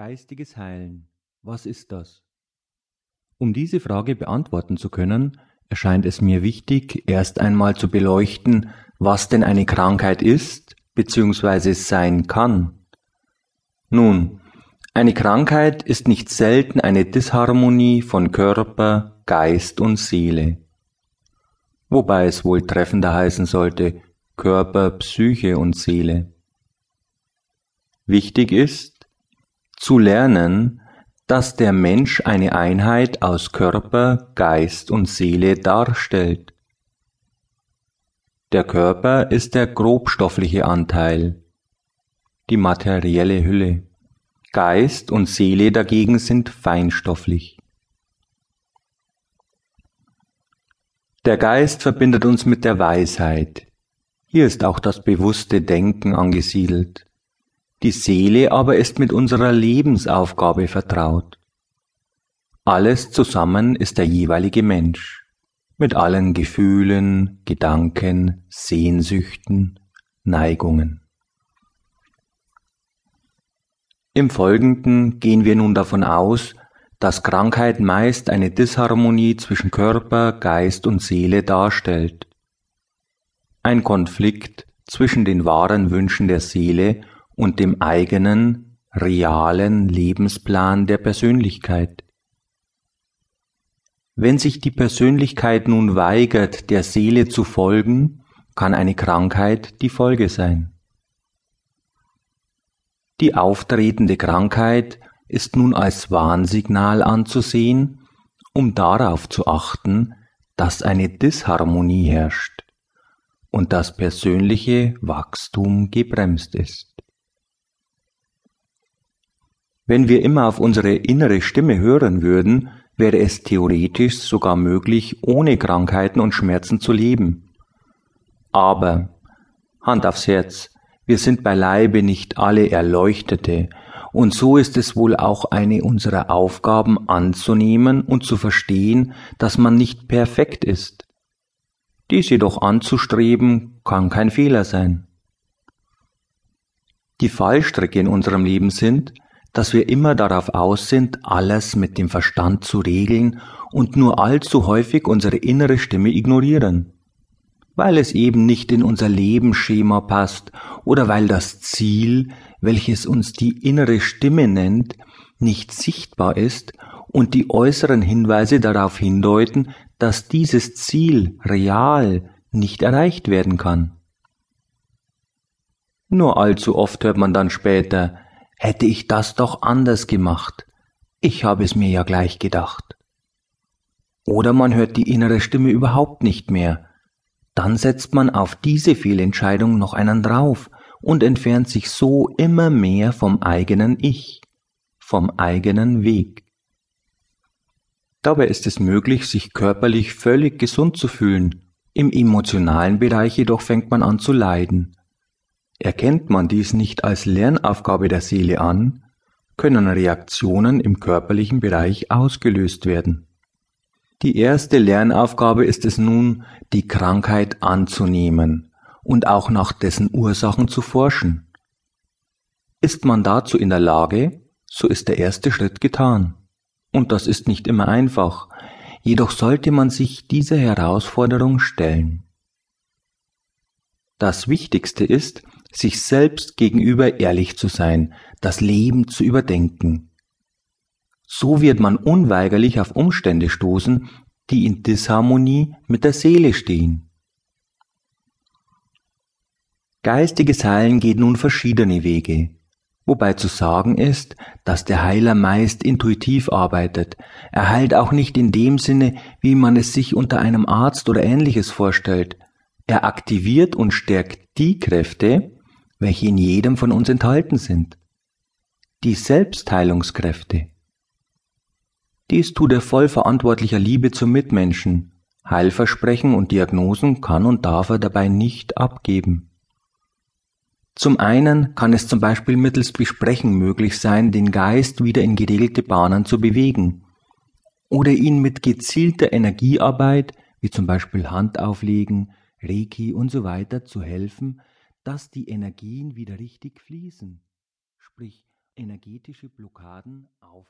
Geistiges Heilen. Was ist das? Um diese Frage beantworten zu können, erscheint es mir wichtig, erst einmal zu beleuchten, was denn eine Krankheit ist bzw. sein kann. Nun, eine Krankheit ist nicht selten eine Disharmonie von Körper, Geist und Seele. Wobei es wohl treffender heißen sollte Körper, Psyche und Seele. Wichtig ist, zu lernen, dass der Mensch eine Einheit aus Körper, Geist und Seele darstellt. Der Körper ist der grobstoffliche Anteil, die materielle Hülle. Geist und Seele dagegen sind feinstofflich. Der Geist verbindet uns mit der Weisheit. Hier ist auch das bewusste Denken angesiedelt. Die Seele aber ist mit unserer Lebensaufgabe vertraut. Alles zusammen ist der jeweilige Mensch, mit allen Gefühlen, Gedanken, Sehnsüchten, Neigungen. Im Folgenden gehen wir nun davon aus, dass Krankheit meist eine Disharmonie zwischen Körper, Geist und Seele darstellt. Ein Konflikt zwischen den wahren Wünschen der Seele und dem eigenen, realen Lebensplan der Persönlichkeit. Wenn sich die Persönlichkeit nun weigert, der Seele zu folgen, kann eine Krankheit die Folge sein. Die auftretende Krankheit ist nun als Warnsignal anzusehen, um darauf zu achten, dass eine Disharmonie herrscht und das persönliche Wachstum gebremst ist. Wenn wir immer auf unsere innere Stimme hören würden, wäre es theoretisch sogar möglich, ohne Krankheiten und Schmerzen zu leben. Aber, Hand aufs Herz, wir sind beileibe nicht alle Erleuchtete, und so ist es wohl auch eine unserer Aufgaben anzunehmen und zu verstehen, dass man nicht perfekt ist. Dies jedoch anzustreben, kann kein Fehler sein. Die Fallstricke in unserem Leben sind, dass wir immer darauf aus sind, alles mit dem Verstand zu regeln und nur allzu häufig unsere innere Stimme ignorieren, weil es eben nicht in unser Lebensschema passt oder weil das Ziel, welches uns die innere Stimme nennt, nicht sichtbar ist und die äußeren Hinweise darauf hindeuten, dass dieses Ziel real nicht erreicht werden kann. Nur allzu oft hört man dann später, Hätte ich das doch anders gemacht. Ich habe es mir ja gleich gedacht. Oder man hört die innere Stimme überhaupt nicht mehr. Dann setzt man auf diese Fehlentscheidung noch einen drauf und entfernt sich so immer mehr vom eigenen Ich, vom eigenen Weg. Dabei ist es möglich, sich körperlich völlig gesund zu fühlen, im emotionalen Bereich jedoch fängt man an zu leiden. Erkennt man dies nicht als Lernaufgabe der Seele an, können Reaktionen im körperlichen Bereich ausgelöst werden. Die erste Lernaufgabe ist es nun, die Krankheit anzunehmen und auch nach dessen Ursachen zu forschen. Ist man dazu in der Lage, so ist der erste Schritt getan. Und das ist nicht immer einfach, jedoch sollte man sich dieser Herausforderung stellen. Das Wichtigste ist, sich selbst gegenüber ehrlich zu sein, das Leben zu überdenken. So wird man unweigerlich auf Umstände stoßen, die in Disharmonie mit der Seele stehen. Geistiges Heilen geht nun verschiedene Wege, wobei zu sagen ist, dass der Heiler meist intuitiv arbeitet. Er heilt auch nicht in dem Sinne, wie man es sich unter einem Arzt oder ähnliches vorstellt. Er aktiviert und stärkt die Kräfte, welche in jedem von uns enthalten sind. Die Selbstheilungskräfte. Dies tut er voll verantwortlicher Liebe zum Mitmenschen. Heilversprechen und Diagnosen kann und darf er dabei nicht abgeben. Zum einen kann es zum Beispiel mittels Besprechen möglich sein, den Geist wieder in geregelte Bahnen zu bewegen oder ihn mit gezielter Energiearbeit, wie zum Beispiel Handauflegen, Reiki und so weiter, zu helfen, dass die Energien wieder richtig fließen, sprich energetische Blockaden